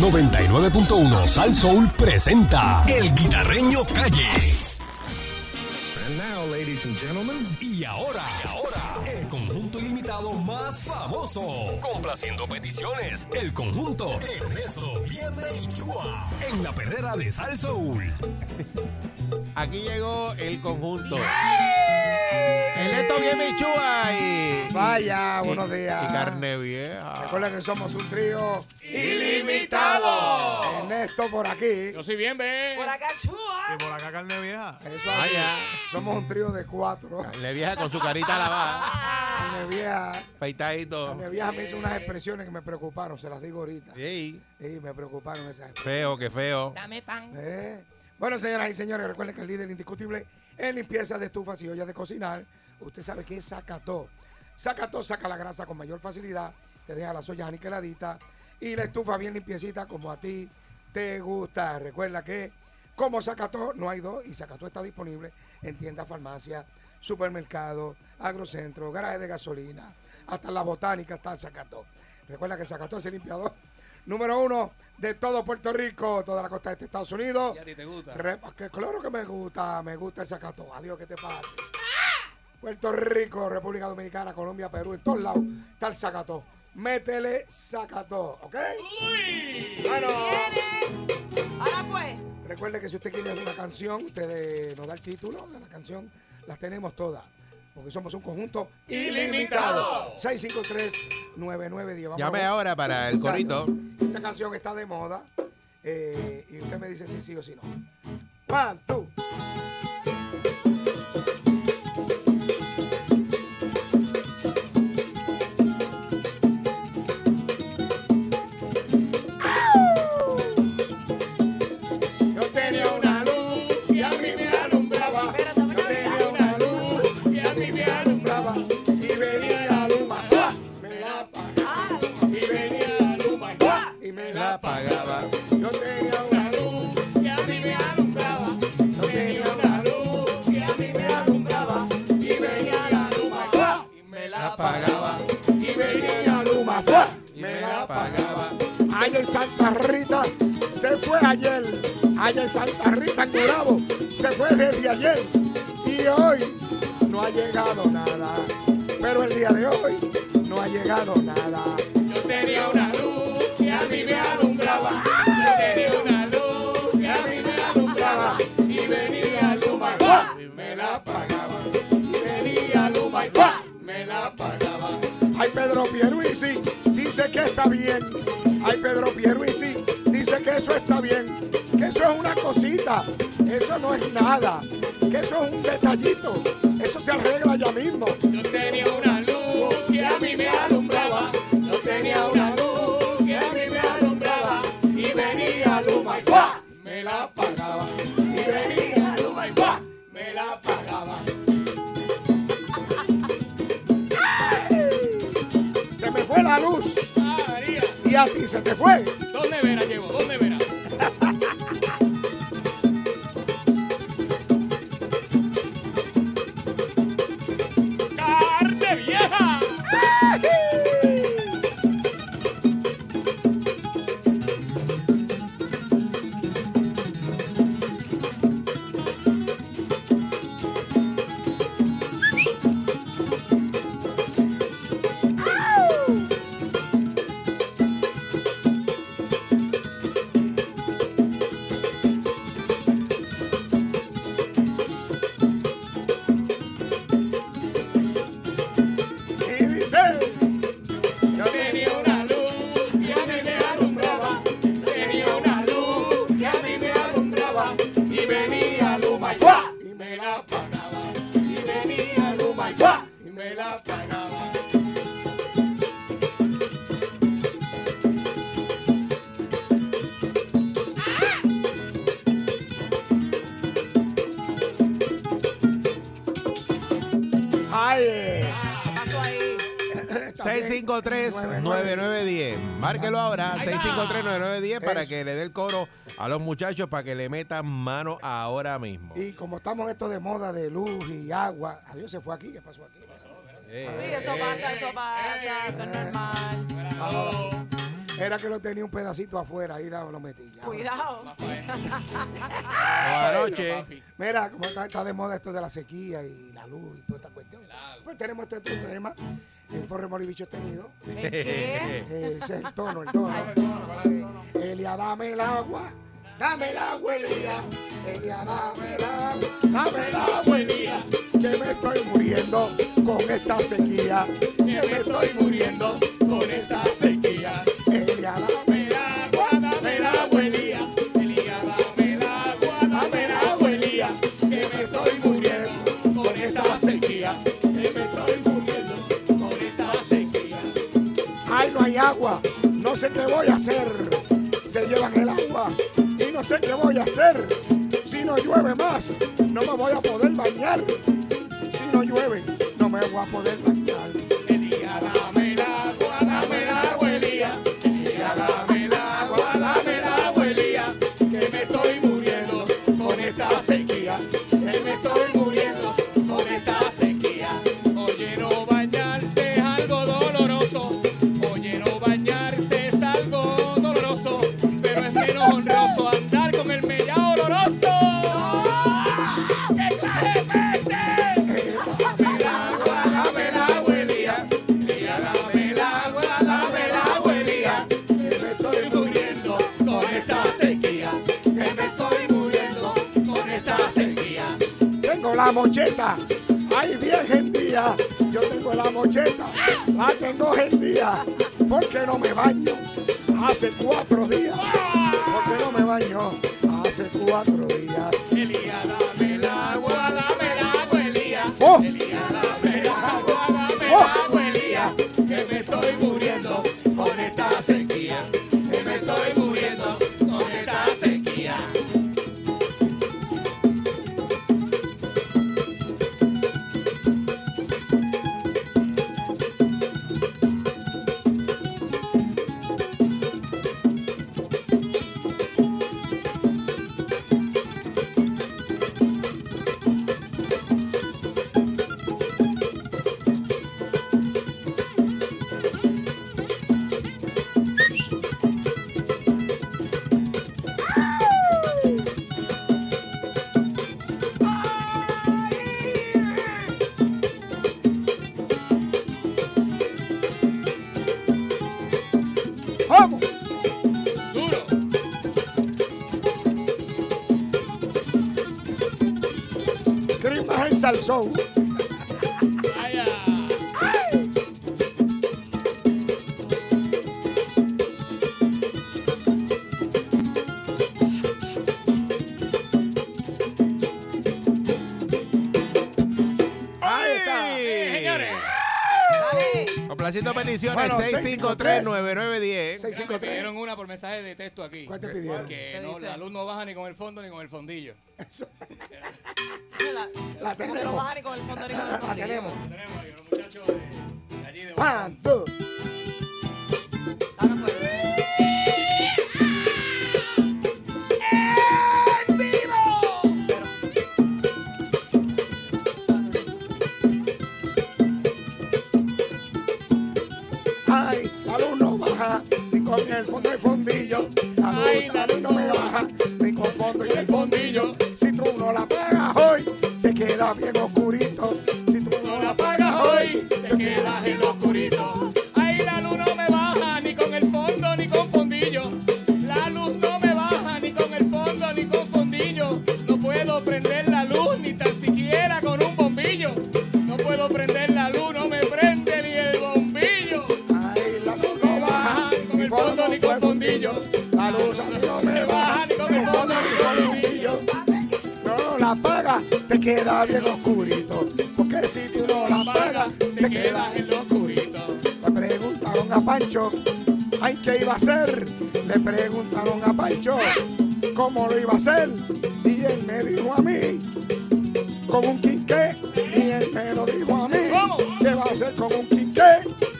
99.1 Sal Soul presenta El Guitarreño Calle. And now, ladies and gentlemen, Y ahora, y ahora, el conjunto ilimitado más famoso. Complaciendo peticiones, el conjunto Ernesto Vierne y Chua. En la perrera de Sal Soul. Aquí llegó el conjunto. Ernesto bien Michúa y. Vaya, y- buenos días. Y carne vieja. Recuerda que somos un trío ¡Ilimitado! Ernesto por aquí. Yo soy bien, ve. Por acá, Chua. por acá carne vieja. Eso Vaya. así. Somos un trío de cuatro. Carne vieja con su carita lavada. Carne vieja, Feitadito. Carne vieja me hizo unas expresiones que me preocuparon, se las digo ahorita. Sí, Sí, me preocuparon esas expresiones. feo, que feo. Dame pan. Eh. Bueno, señoras y señores, recuerden que el líder indiscutible en limpieza de estufas y ollas de cocinar, usted sabe que es Zacató. Zacató saca la grasa con mayor facilidad, te deja las ollas aniquiladitas y la estufa bien limpiecita como a ti te gusta. Recuerda que como Zacató no hay dos y Zacató está disponible en tiendas, farmacias, supermercados, agrocentros, garajes de gasolina, hasta la botánica está Zacató. Recuerda que Zacató es el limpiador número uno de todo Puerto Rico, toda la costa de este Estados Unidos. a ti te gusta? Re- que claro que me gusta, me gusta el Zacató. Adiós, ¿qué te pasa? Puerto Rico, República Dominicana, Colombia, Perú, en todos lados está el Zacató. Métele Zacató, ¿ok? Bueno, Ahora fue. recuerde que si usted quiere una canción, usted nos da el título de la canción, las tenemos todas. Porque somos un conjunto ilimitado. 653-9910. Vamos Llame ahora para el Exacto. corito. Esta canción está de moda. eh, y usted me dice si sí o si no. One, two. Se fue desde ayer. Y hoy no ha llegado nada. Pero el día de hoy no ha llegado nada. Yo tenía una luz que a mí me alumbraba. Yo tenía una luz que a mí me alumbraba. Y venía Luma y me la apagaba. Y venía Luma y me la apagaba. Ay, Pedro Pierluisi dice que está bien. Ay, Pedro Pierluisi dice que eso está bien. Eso es una cosita. Eso no es nada. Que eso es un detallito. Eso se arregla ya mismo. Yo tenía una luz que a mí me alumbraba. Yo tenía una luz que a mí me alumbraba. Y venía Luma y ¡guau! me la apagaba. Y venía Luma y ¡guau! me la apagaba. Se me fue la luz. María. Y a ti se te fue. ¿Dónde verá llevo? ¿Dónde 653-9910. Márquelo ahora, 653-9910 para que le dé el coro a los muchachos para que le metan mano ahora mismo. Y como estamos en esto de moda de luz y agua, adiós se fue aquí, ¿qué pasó aquí? Sí, eso pasa, eso pasa, eso es normal. Era que lo tenía un pedacito afuera, ahí lo, lo metí. ya. Cuidado. Buenas noches. Mira, como está, está de moda esto de la sequía y la luz y toda esta cuestión. Pues tenemos este otro tema. En Forremoli Bicho tenido. ¿En qué? Eh, ese es el tono, el tono. Elia, dame el agua. Dame el agua, Elia. Elia, dame el agua. Dame el agua, Elia. Que me estoy muriendo con esta sequía. Que me estoy muriendo con esta sequía. Elia, dame No sé qué voy a hacer. Se llevan el agua y no sé qué voy a hacer. Si no llueve más, no me voy a poder bañar. Si no llueve, no me voy a poder bañar. La mocheta, ahí bien gendía. Yo tengo la mocheta, la tengo gendía. Porque no me baño hace cuatro días. Porque no me baño hace cuatro días. Elías, dame el agua, dame el agua, Elías. Elías, Señores. Dale. Complaciendo peticiones, Bueno, 653-9910. 653. Me pidieron una por mensaje de texto aquí. ¿Cuál te pidieron? Que ¿Qué no, la luz no baja ni con el fondo ni con el fondillo. La, no tenemos. ni con el fondo La tenemos. Queda bien oscurito. Porque si tú no la pagas, Te quedas en lo oscurito. Le preguntaron a Pancho, ay, ¿qué iba a hacer? Le preguntaron a Pancho, ¿cómo lo iba a hacer? Y él me dijo a mí, con un quinqué. Y él me lo dijo a mí. ¿qué va a hacer con un quinqué?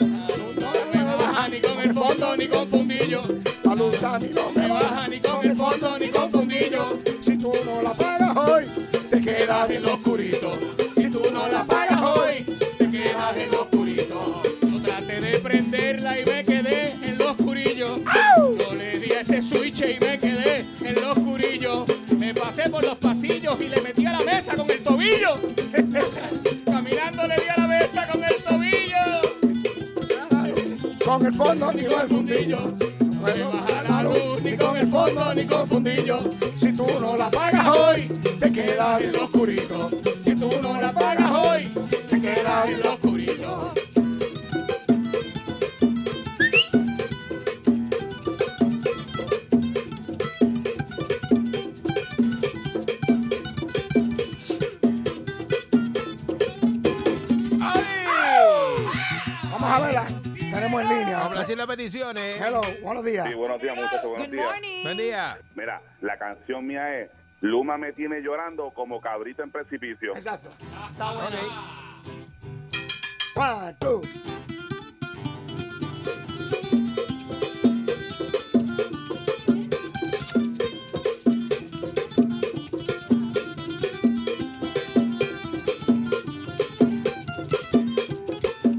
No me baja ni con el fondo ni con fundillo. La luz a mí no me Me baja ni con el fondo ni tobillo. Caminando le di a la mesa con el tobillo. Con el fondo ni con el fundillo. No me baja la luz ni con el fondo ni con fundillo. Si tú no la pagas hoy, te quedas en lo oscurito. Días. Sí, buenos días, muchachos, buenos Good días. morning. Buen día. Mira, la canción mía es Luma me tiene llorando como cabrito en precipicio. Exacto. Está bueno. One, two.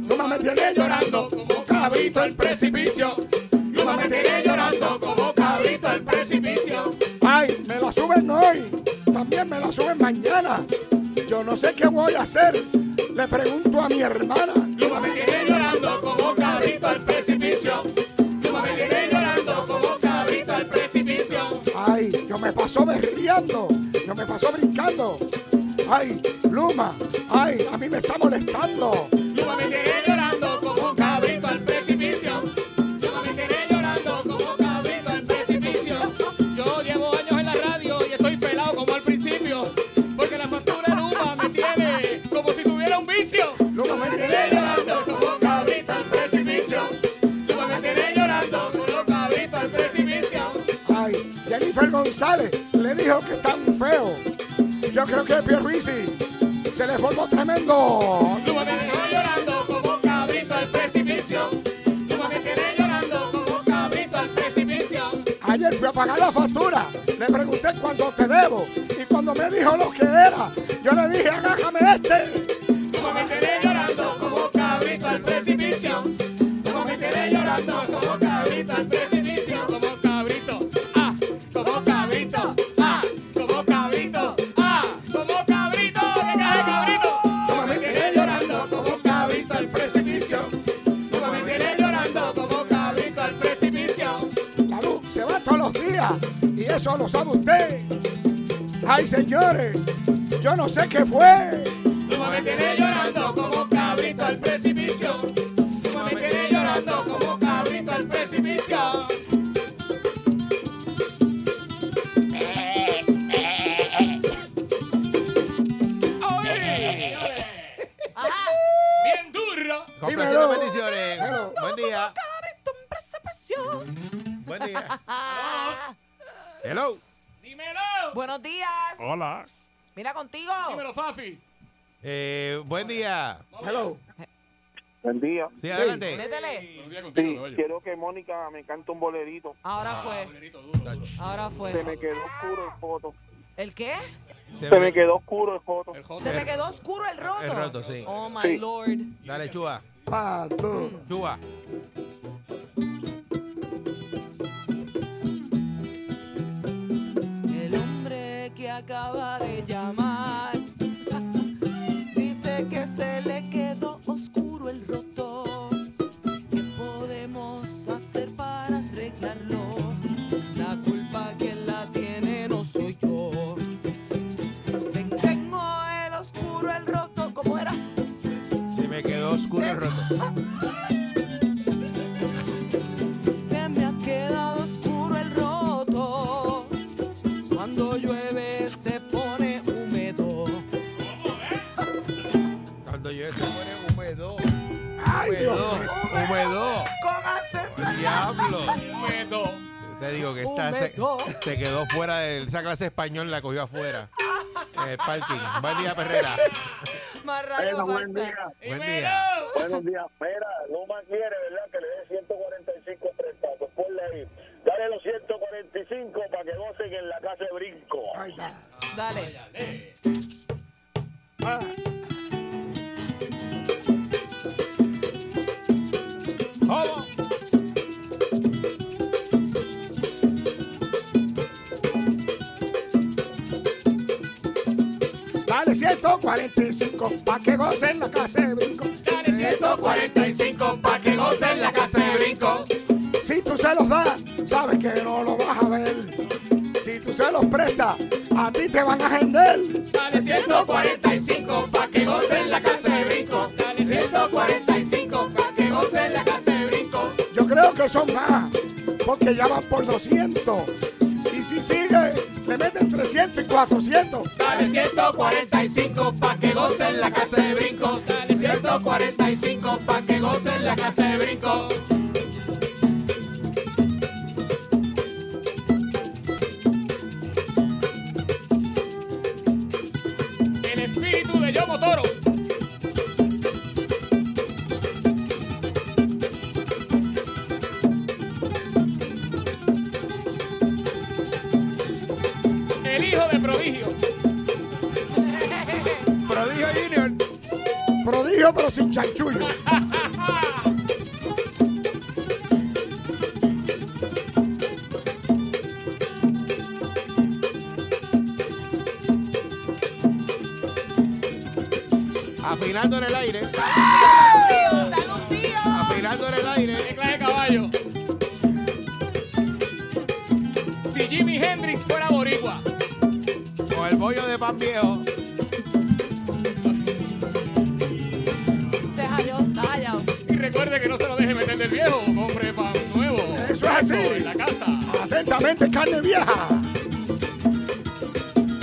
Luma me tiene llorando como cabrito el precipicio. La suben mañana. Yo no sé qué voy a hacer. Le pregunto a mi hermana. Luma me tiene llorando como cabrito al precipicio. Luma me tiene llorando como cabrito al precipicio. Ay, yo me paso berriando. Yo me paso brincando. Ay, Luma. Ay, a mí me está molestando. Luma me tiene González le dijo que está muy feo. Yo creo que Pierluisi se le formó tremendo. Luma me tiene llorando como cabrito al precipicio. Luma me tiene llorando como cabrito al precipicio. Ayer fui a pagar la factura. Le pregunté cuánto te debo. Y cuando me dijo lo que era, yo le dije, agájame este. Luma me tiene llorando como cabrito al precipicio. Luma me tiene llorando como cabrito al precipicio. Lo sabe usted. Ay, señores, yo no sé qué fue. Luma me Mira contigo. Dímelo, Fafi. Eh, buen día. Hello. Buen día. Sí, adelante. Métele. Días Sí, contigo, caballo. quiero que Mónica me cante un bolerito. Ahora fue. Bolerito duro. Ahora Se fue. me quedó oscuro el foto. ¿El qué? Se Se me quedó oscuro el foto. Se te quedó oscuro el roto. El roto, sí. Oh my Sí. lord. Dale, Chua. One, two. Se me ha quedado oscuro el roto. Cuando llueve se pone húmedo. Cuando yo se pone húmedo. Ay, Húmedo. Húmedo. Con. Diablo. Húmedo. Te digo que esta se, quedó fuera de esa clase español, la cogió afuera. En el parking. Buen día, Perrera. Buen día. Buen día. Buenos días. Mira, Luma quiere, ¿verdad? Que le dé 145 prestados. Ponle ahí. Dale los 145 para que gocen en la casa de brinco. Ahí está. Dale. Dale. Dale 145 para que gocen la casa de brinco. Dale 145 pa' que gocen la casa de brinco. Si tú se los das, sabes que no lo vas a ver. Si tú se los prestas, a ti te van a vender. Dale 145 pa' que gocen la casa de brinco. Dale 145 pa' que gocen la casa de brinco. Yo creo que son más, porque ya van por 200. Y si sigue, le meten 300 y 400. Dale 145 pa' que gocen la casa de brinco. Dale 145 pa' que gocen la casa de brinco. Prodigio, pero sin chanchullo. Afinando en el aire. ¡Está lucido! Afinando en el aire. ¿Qué clase de caballo? Si Jimi Hendrix fuera boricua. Con el bollo de pan viejo. Atentamente, carne vieja.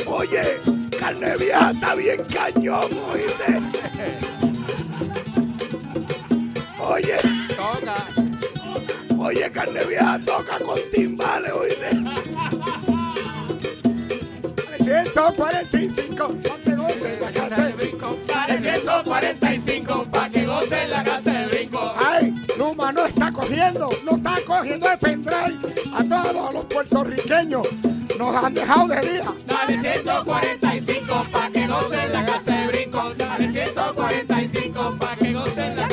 Oye, carne vieja está bien cañón, oíste. Oye, Toca. oye, carne vieja toca con timbales, oíste. 145, pa' que goce la casa de brinco. Dale 145 pa' que goce la casa de brinco. Ay, Luma no está cogiendo, no está cogiendo de pendrive a todos los puertorriqueños. Nos han dejado de día. Dale 145 pa' que goce la casa de brinco. Dale 145 pa' que goce la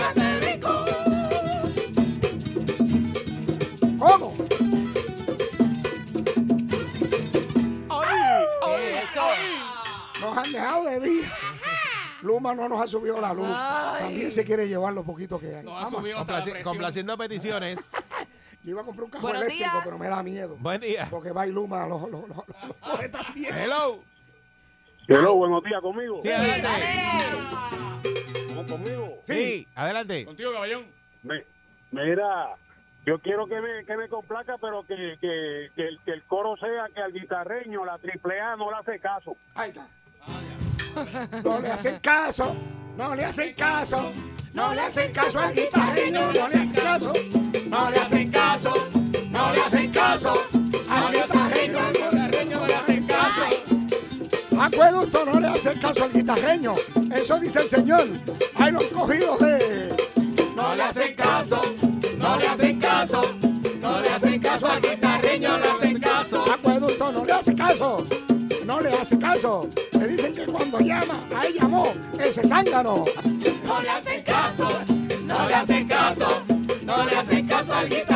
Luma no nos ha subido la luz. También se quiere llevar lo poquito que hay. No ha subido hasta la Complaci- complaciendo peticiones. Yo iba a comprar un carro Buenos eléctrico, días. pero me da miedo. Buen día. Porque va y Luma los lo, lo- lo coge también. Hello. Hello, buenos días conmigo. Sí, adelante. ¿Cómo conmigo? Sí, adelante. Contigo, caballón. Me- mira, yo quiero que me, que me complaca, pero que, que, que, el, que el coro sea que al guitarreño, la triple A, no le hace caso. Ahí está. No le hacen caso, no le hacen caso, no le hacen caso al guitarreño, no le hacen caso, no le hacen caso, no le hacen caso al guitarreño, no le hacen caso. Acueducto no le hace caso al guitarreño, eso dice el señor. Hay los cogidos de. No le hacen caso, no le hacen caso, no le hacen caso al guitarreño, no le hacen caso. Acueducto no le hace caso, hace caso. Le dicen que cuando llama, ahí llamó ese zángano. No le hacen caso, no le hacen caso, no le hacen caso al guitarreño,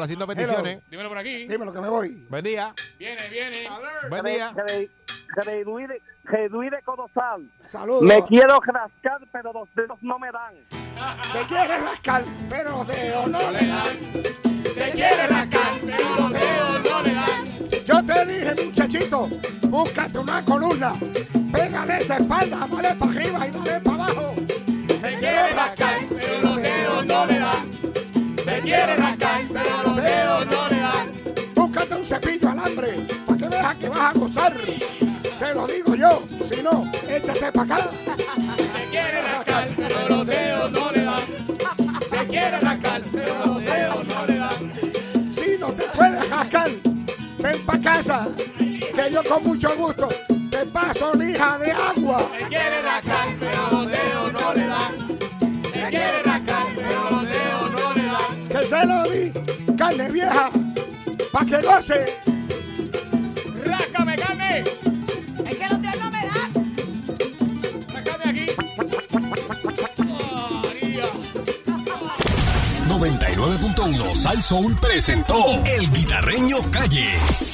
complaciendo peticiones. Dímelo por aquí. Dímelo que me voy. Buen día. Viene, viene. Buen día. Geduide Codosal. Saludos. Me quiero rascar, pero los dedos no me dan. Se quiere rascar, pero los dedos no le dan. Se quiere rascar, pero los dedos no le dan. Yo te dije, muchachito, búscate una columna. Pégale esa espalda, vale para arriba y dale para abajo. Se quiere rascar, pero los dedos no le dan. Se quiere rascar, pero los dedos no le dan. Búscate un cepillo alambre para que veas que vas a gozar. Te lo digo yo, si no, échate para acá. Se quiere rascar, pero los dedos no le dan. Se quiere rascar, pero los dedos no le dan. Oscar, ven pa' casa, que yo con mucho gusto te paso lija de agua. Me quiere rascar, di, carne vieja, pa' que goce. ¡Ráscame, carne! Es que los dedos no me dan. ¡Ráscame aquí! María. 99.1 Sal Soul presentó El Guitarreño Calle.